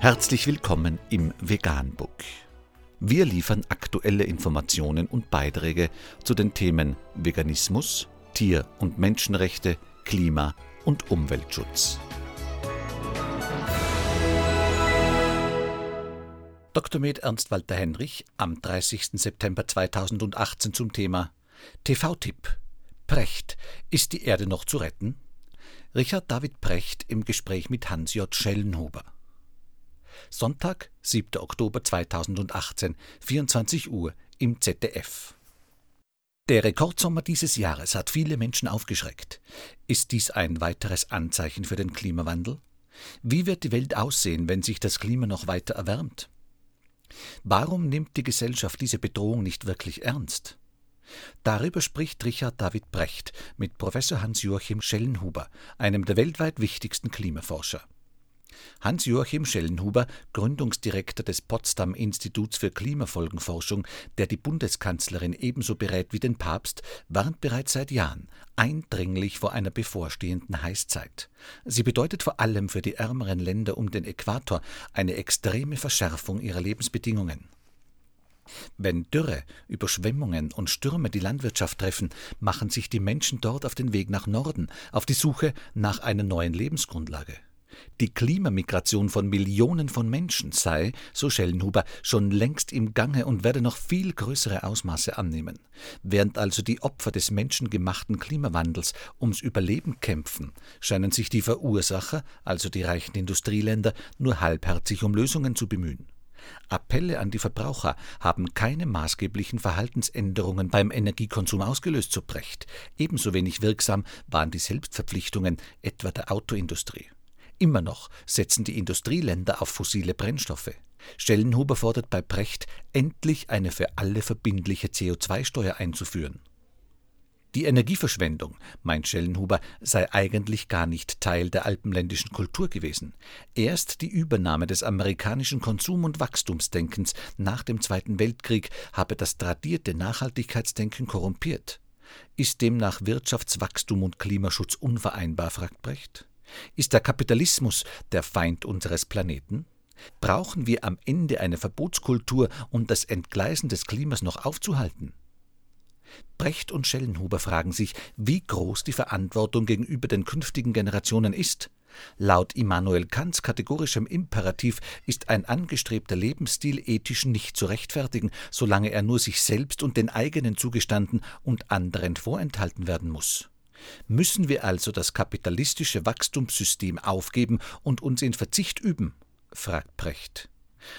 Herzlich willkommen im Veganbook. Wir liefern aktuelle Informationen und Beiträge zu den Themen Veganismus, Tier- und Menschenrechte, Klima- und Umweltschutz. Dr. Med Ernst Walter Henrich am 30. September 2018 zum Thema TV-Tipp Precht, ist die Erde noch zu retten? Richard David Precht im Gespräch mit Hans J. Schellenhuber. Sonntag, 7. Oktober 2018, 24 Uhr im ZDF. Der Rekordsommer dieses Jahres hat viele Menschen aufgeschreckt. Ist dies ein weiteres Anzeichen für den Klimawandel? Wie wird die Welt aussehen, wenn sich das Klima noch weiter erwärmt? Warum nimmt die Gesellschaft diese Bedrohung nicht wirklich ernst? Darüber spricht Richard David Brecht mit Professor Hans-Joachim Schellenhuber, einem der weltweit wichtigsten Klimaforscher. Hans-Joachim Schellenhuber, Gründungsdirektor des Potsdam Instituts für Klimafolgenforschung, der die Bundeskanzlerin ebenso berät wie den Papst, warnt bereits seit Jahren eindringlich vor einer bevorstehenden Heißzeit. Sie bedeutet vor allem für die ärmeren Länder um den Äquator eine extreme Verschärfung ihrer Lebensbedingungen. Wenn Dürre, Überschwemmungen und Stürme die Landwirtschaft treffen, machen sich die Menschen dort auf den Weg nach Norden, auf die Suche nach einer neuen Lebensgrundlage. Die Klimamigration von Millionen von Menschen sei, so Schellenhuber, schon längst im Gange und werde noch viel größere Ausmaße annehmen. Während also die Opfer des menschengemachten Klimawandels ums Überleben kämpfen, scheinen sich die Verursacher, also die reichen Industrieländer, nur halbherzig um Lösungen zu bemühen. Appelle an die Verbraucher haben keine maßgeblichen Verhaltensänderungen beim Energiekonsum ausgelöst, so Brecht. Ebenso wenig wirksam waren die Selbstverpflichtungen etwa der Autoindustrie. Immer noch setzen die Industrieländer auf fossile Brennstoffe. Stellenhuber fordert bei Brecht, endlich eine für alle verbindliche CO2-Steuer einzuführen. Die Energieverschwendung, meint Schellenhuber, sei eigentlich gar nicht Teil der alpenländischen Kultur gewesen. Erst die Übernahme des amerikanischen Konsum- und Wachstumsdenkens nach dem Zweiten Weltkrieg habe das tradierte Nachhaltigkeitsdenken korrumpiert. Ist demnach Wirtschaftswachstum und Klimaschutz unvereinbar, fragt Brecht? Ist der Kapitalismus der Feind unseres Planeten? Brauchen wir am Ende eine Verbotskultur, um das Entgleisen des Klimas noch aufzuhalten? Brecht und Schellenhuber fragen sich, wie groß die Verantwortung gegenüber den künftigen Generationen ist. Laut Immanuel Kants kategorischem Imperativ ist ein angestrebter Lebensstil ethisch nicht zu rechtfertigen, solange er nur sich selbst und den eigenen zugestanden und anderen vorenthalten werden muss. Müssen wir also das kapitalistische Wachstumssystem aufgeben und uns in Verzicht üben? fragt Brecht.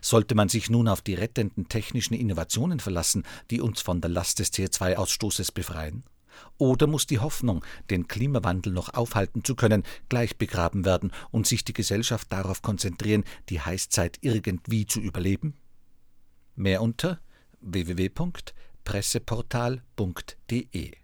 Sollte man sich nun auf die rettenden technischen Innovationen verlassen, die uns von der Last des CO2-Ausstoßes befreien? Oder muss die Hoffnung, den Klimawandel noch aufhalten zu können, gleich begraben werden und sich die Gesellschaft darauf konzentrieren, die Heißzeit irgendwie zu überleben? Mehr unter www.presseportal.de